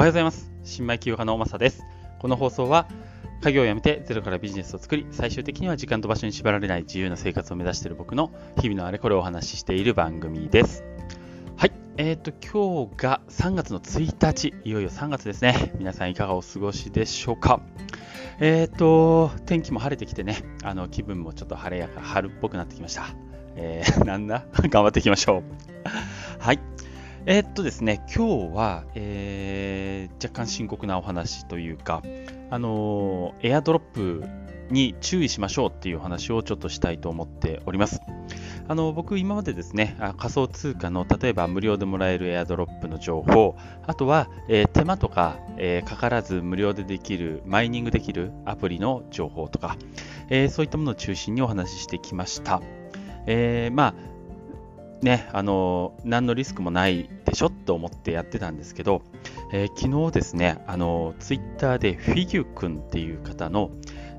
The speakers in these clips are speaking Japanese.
おはようございます。新米企業家のまさです。この放送は、家業を辞めてゼロからビジネスを作り、最終的には時間と場所に縛られない自由な生活を目指している僕の日々のあれこれをお話ししている番組です。はい。えっ、と、今日が3月の1日、いよいよ3月ですね。皆さんいかがお過ごしでしょうか。えっ、と、天気も晴れてきてね、あの、気分もちょっと晴れやか、春っぽくなってきました。えー、なんだ？頑張っていきましょう。はい。えーっとですね、今日は、えー若干深刻なお話というか、あのエアドロップに注意しましょうっていうお話をちょっとしたいと思っております。あの僕、今までですね、仮想通貨の例えば無料でもらえるエアドロップの情報、あとは、えー手間とか、えーかからず無料でできる、マイニングできるアプリの情報とか、えーそういったものを中心にお話ししてきました。えまあね、あの何のリスクもないでしょと思ってやってたんですけど、えー昨日ですね、あのツイッターでフィギュ君っていう方の、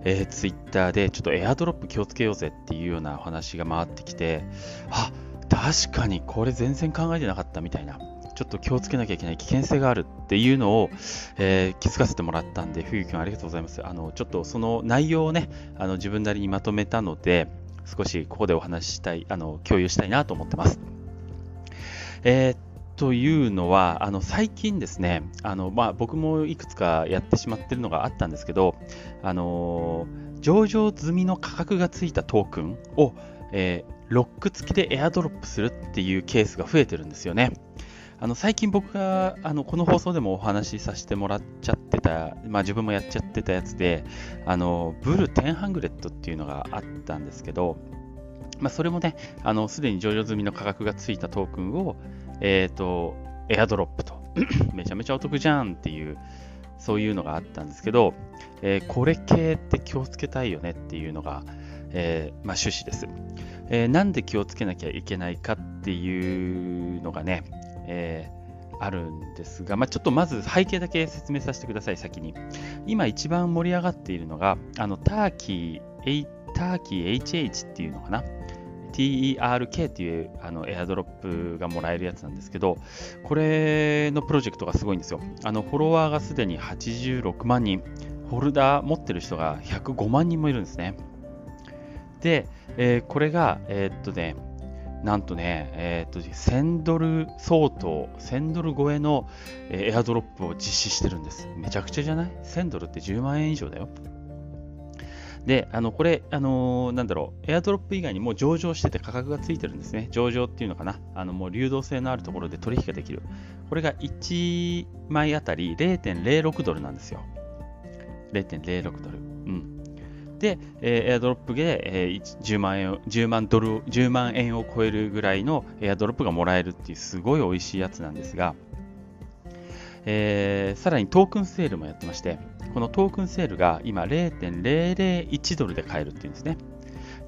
えーツイッターでちょっとエアドロップ気をつけようぜっていうようなお話が回ってきて、あ確かにこれ全然考えてなかったみたいな、ちょっと気をつけなきゃいけない危険性があるっていうのを、えー気づかせてもらったんで、フィギュ君ありがとうございます。あのちょっとその内容をね、あの自分なりにまとめたので、少しここでお話ししたい、あの共有したいなと思ってます。えーというのは、あの最近ですね、あのまあ、僕もいくつかやってしまってるのがあったんですけど、あの上場済みの価格がついたトークンを、えーロック付きでエアドロップするっていうケースが増えてるんですよね。あの最近僕があのこの放送でもお話しさせてもらっちゃってた、まあ、自分もやっちゃってたやつで、あのブル1000っていうのがあったんですけど、まあ、それもね、あのすでに上場済みの価格がついたトークンを、えっ、と、エアドロップと、めちゃめちゃお得じゃんっていう、そういうのがあったんですけど、えーこれ系って気をつけたいよねっていうのが、えーまあ、趣旨です、えーなんで気をつけなきゃいけないかっていうのがね、えーあるんですが、まあ、ちょっとまず背景だけ説明させてください、先に。今一番盛り上がっているのが、あのターキー、ターキー HH っていうのかな？TERK っていうあのエアドロップがもらえるやつなんですけど、これのプロジェクトがすごいんですよ。あのフォロワーがすでに86万人、ホルダー持ってる人が105万人もいるんですね。で、えーこれが、えーっとね、なんとね、えーっと、1000ドル相当、1000ドル超えのえーエアドロップを実施してるんです。めちゃくちゃじゃない ?1000 ドルって10万円以上だよ。で、あの、これ、あのーなんだろう、エアドロップ以外にも上場してて価格がついてるんですね。上場っていうのかな？あの、もう流動性のあるところで取引ができる。これが1枚あたり0.06ドルなんですよ。0.06ドル。うん。で、えーエアドロップで、えー10万円を、10万ドル、10万円を超えるぐらいのエアドロップがもらえるっていうすごい美味しいやつなんですが、えーさらにトークンセールもやってまして、このトークンセールが今0.001ドルで買えるっていうんですね。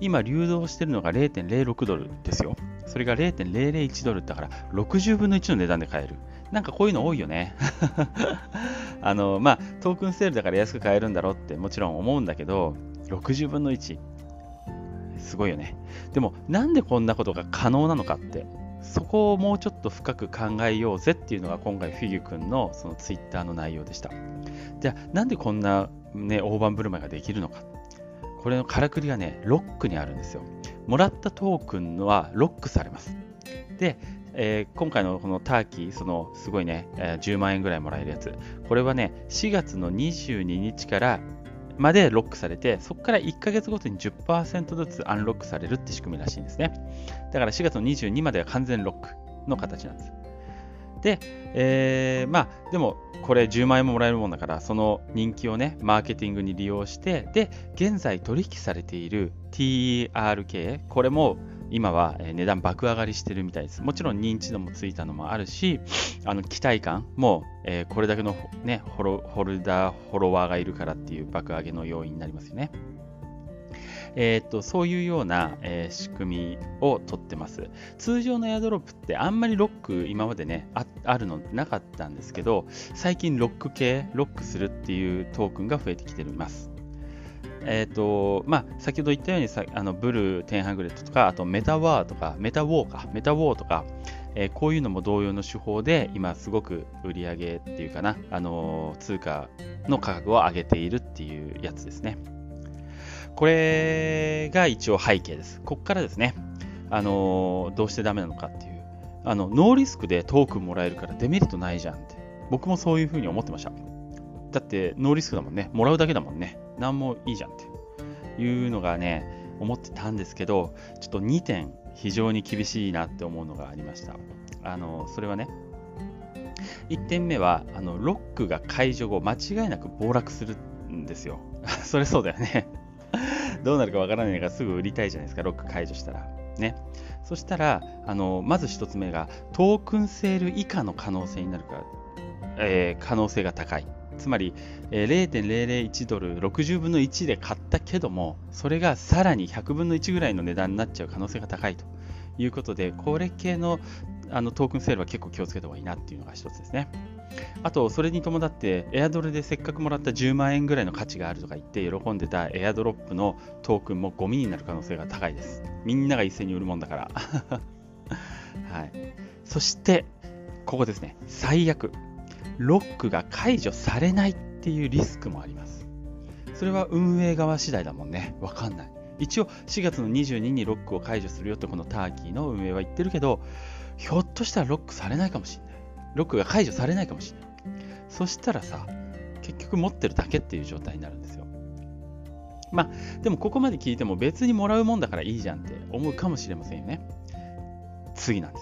今流動してるのが0.06ドルですよ。それが0.001ドルだから60分の1の値段で買える。なんかこういうの多いよね。あの、まあ、トークンセールだから安く買えるんだろうってもちろん思うんだけど、60分の1。すごいよね。でも、なんでこんなことが可能なのかって、そこをもうちょっと深く考えようぜっていうのが今回フィギュ君のそのツイッターの内容でした。じゃあ、なんでこんなね、大盤振る舞いができるのか。これのからくりがね、ロックにあるんですよ。もらったトークンはロックされます。で、えー今回のこのターキー、そのすごいね、えー10万円ぐらいもらえるやつ。これはね、4月の22日からまでロックされて、そこから1ヶ月ごとに10%ずつアンロックされるって仕組みらしいんですね。だから4月の22までは完全ロックの形なんです。で、えーまあ、でも、これ10万円ももらえるもんだから、その人気をね、マーケティングに利用して、で、現在取引されている TRK、これも今は値段爆上がりしてるみたいです。もちろん認知度もついたのもあるし、あの期待感も、えーこれだけの、ね、ホホルダー、フォロワーがいるからっていう爆上げの要因になりますよね。えーっとそういうような、えー仕組みを取ってます。通常のエアドロップってあんまりロック今までねああるのなかったんですけど最近ロック系ロックするっていうトークンが増えてきています。えっ、と、まあ、先ほど言ったようにさ、あのブルー1000とか、あとメタワーとか、メタウォーか、メタウォーとか、えー、こういうのも同様の手法で今すごく売り上げっていうかな、あのー、通貨の価格を上げているっていうやつですね。これが一応背景です。ここからですね、あのー、どうしてダメなのかっていう。あの、ノーリスクでトークンもらえるからデメリットないじゃんって。僕もそういうふうに思ってました。だって、ノーリスクだもんね。もらうだけだもんね。なんもいいじゃんっていうのがね、思ってたんですけど、ちょっと2点非常に厳しいなって思うのがありました。あの、それはね、1点目は、あの、ロックが解除後、間違いなく暴落するんですよ。それそうだよね どうなるかわからないからすぐ売りたいじゃないですか、ロック解除したら。ね。そしたら、あの、まず1つ目が、トークンセール以下の可能性になるか、えー、可能性が高い。つまり、0.001ドル60分の1で買ったけども、それがさらに100分の1ぐらいの値段になっちゃう可能性が高いということで、これ系のあのトークンセールは結構気をつけた方がいいなっていうのが一つですね。あと、それに伴って、エアドルでせっかくもらった10万円ぐらいの価値があるとか言って喜んでたエアドロップのトークンもゴミになる可能性が高いです。みんなが一斉に売るもんだから。はい。そして、ここですね。最悪。ロックが解除されないっていうリスクもあります。それは運営側次第だもんね。わかんない。一応4月の22にロックを解除するよってこのターキーの運営は言ってるけど、ひょっとしたらロックされないかもしれない。ロックが解除されないかもしれない。そしたらさ、結局持ってるだけっていう状態になるんですよ。まあ、でもここまで聞いても別にもらうもんだからいいじゃんって思うかもしれませんよね。次なんで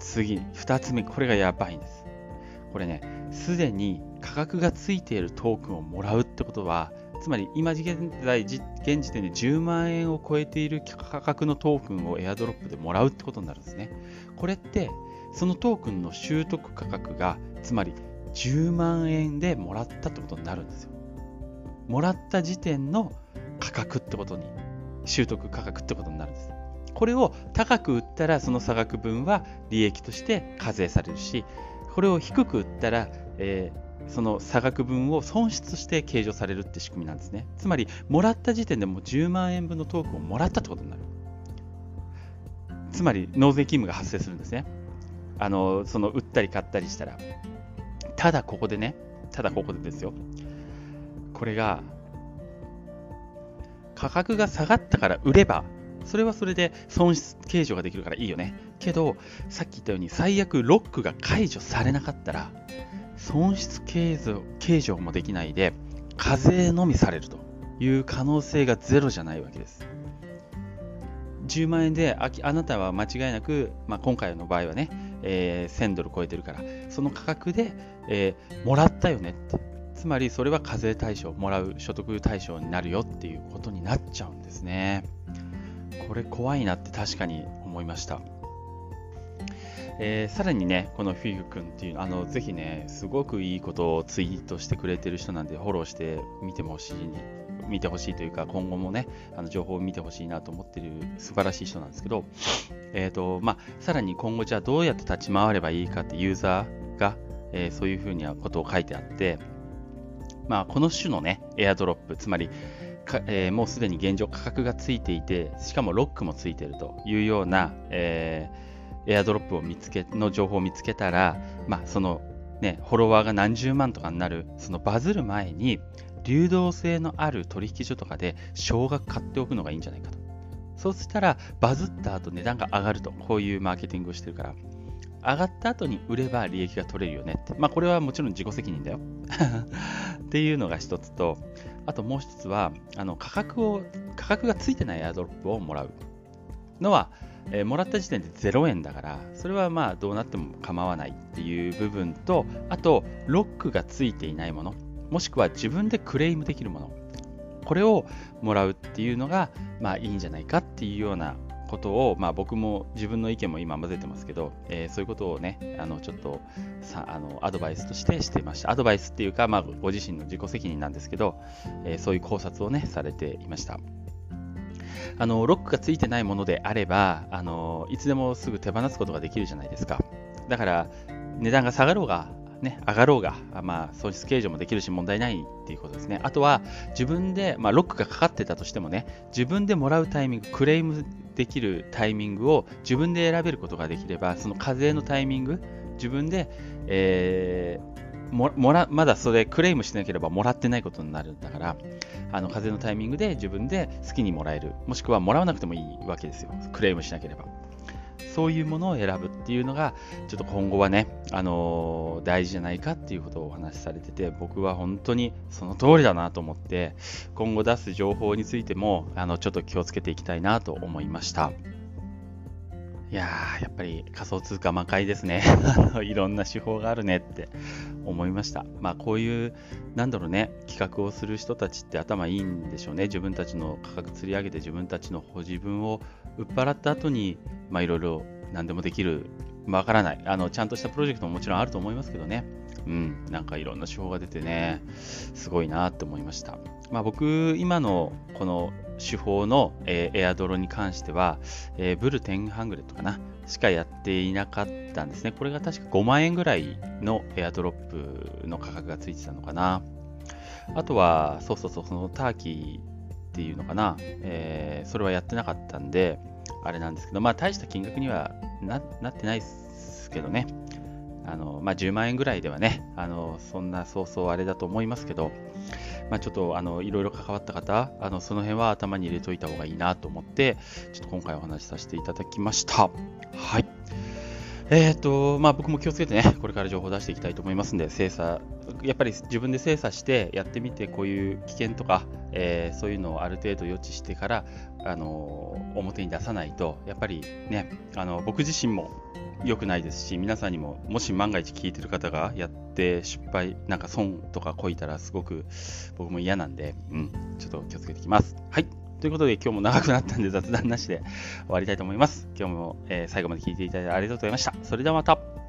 す。次、2つ目、これがやばいんです。これね、すでに価格がついているトークンをもらうってことは、つまり今現在、現時点で10万円を超えている価格のトークンをエアドロップでもらうってことになるんですね。これって、そのトークンの習得価格が、つまり10万円でもらったってことになるんですよ。もらった時点の価格ってことに、習得価格ってことになるんです。これを高く売ったらその差額分は利益として課税されるし、これを低く売ったら、えー、その差額分を損失して計上されるって仕組みなんですね。つまり、もらった時点でもう10万円分のトークンをもらったってことになる。つまり、納税義務が発生するんですね。あの、その売ったり買ったりしたら。ただここでね、ただここでですよ。これが、価格が下がったから売ればそれはそれで損失計上ができるからいいよね。けど、さっき言ったように最悪ロックが解除されなかったら、損失計上計上もできないで、課税のみされるという可能性がゼロじゃないわけです。10万円でああなたは間違いなく、まあ、今回の場合はね、えー、1000ドル超えてるから、その価格で、えー、もらったよねって。つまりそれは課税対象、もらう所得対象になるよっていうことになっちゃうんですね。これ怖いなって確かに思いました。えー、さらにね、このフィグ君っていう、あの、ぜひね、すごくいいことをツイートしてくれてる人なんで、フォローして見てほしい、見てほしいというか、今後もね、あの情報を見てほしいなと思ってる素晴らしい人なんですけど、えっ、ー、と、まあ、さらに今後じゃあどうやって立ち回ればいいかってユーザーが、えー、そういうふうなことを書いてあって、まあ、この種のね、エアドロップ、つまり、えー、もうすでに現状価格がついていて、しかもロックもついているというような、えー、エアドロップを見つけの情報を見つけたら、まあ、その、ね、フォロワーが何十万とかになる、そのバズる前に、流動性のある取引所とかで少額買っておくのがいいんじゃないかと。そうしたら、バズった後値段が上がると。こういうマーケティングをしてるから。上がった後に売れば利益が取れるよねって。まあこれはもちろん自己責任だよ。っていうのが一つと、あともう一つは、あの価格を、価格がついてないエアドロップをもらうのは、えー、もらった時点で0円だから、それはまあどうなっても構わないっていう部分と、あと、ロックがついていないもの、もしくは自分でクレームできるもの、これをもらうっていうのが、まあいいんじゃないかっていうようなことを、まあ、僕も自分の意見も今混ぜてますけど、えー、そういうことをね、あのちょっとさあのアドバイスとしてしていました。アドバイスっていうか、まあ、ご自身の自己責任なんですけど、えー、そういう考察をね、されていました。あのロックがついてないものであればあの、いつでもすぐ手放すことができるじゃないですか。だから、値段が下がろうが、ね、上がろうが、まあ、損失計上もできるし問題ないっていうことですね。あとは、自分で、まあ、ロックがかかってたとしてもね、自分でもらうタイミング、クレームできるタイミングを自分で選べることができれば、その課税のタイミング、自分で、えー、ももらまだそれクレームしなければもらってないことになるんだから、あの風のタイミングで自分で好きにもらえる、もしくはもらわなくてもいいわけですよ、クレームしなければ。そういうものを選ぶっていうのが、ちょっと今後はね、あのー、大事じゃないかっていうことをお話しされてて、僕は本当にその通りだなと思って、今後出す情報についても、あの、ちょっと気をつけていきたいなと思いました。いやー、やっぱり仮想通貨魔界ですね。いろんな手法があるねって思いました。まあこういう、なんだろうね、企画をする人たちって頭いいんでしょうね。自分たちの価格釣り上げて自分たちの自分を売っ払った後に、まあいろいろ何でもできる、わからない。あの、ちゃんとしたプロジェクトももちろんあると思いますけどね。うん、なんかいろんな手法が出てね、すごいなって思いました。まあ僕、今のこの手法の、えー、エアドロに関しては、えー、ブル10ハングレットかなしかやっていなかったんですね。これが確か5万円ぐらいのエアドロップの価格がついてたのかな。あとは、そうそうそう、そのターキーっていうのかな。えー、それはやってなかったんで、あれなんですけど、まあ大した金額にはなってないですけどね。あの、まあ10万円ぐらいではね、あの、そんなそうそうあれだと思いますけど、まあ、ちょっとあのいろいろ関わった方、あのその辺は頭に入れといた方がいいなと思って、ちょっと今回お話しさせていただきました。はい。えっ、ー、と、まあ僕も気をつけてね、これから情報を出していきたいと思いますんで、精査、やっぱり自分で精査してやってみて、こういう危険とか、えー、そういうのをある程度予知してから、あの表に出さないと、やっぱりね、あの僕自身も良くないですし、皆さんにも、もし万が一聞いてる方がやって失敗、なんか損とかこいたらすごく僕も嫌なんで、うん、ちょっと気をつけていきます。はい。ということで今日も長くなったんで雑談なしで終わりたいと思います。今日も、えー、最後まで聞いていただいてありがとうございました。それではまた。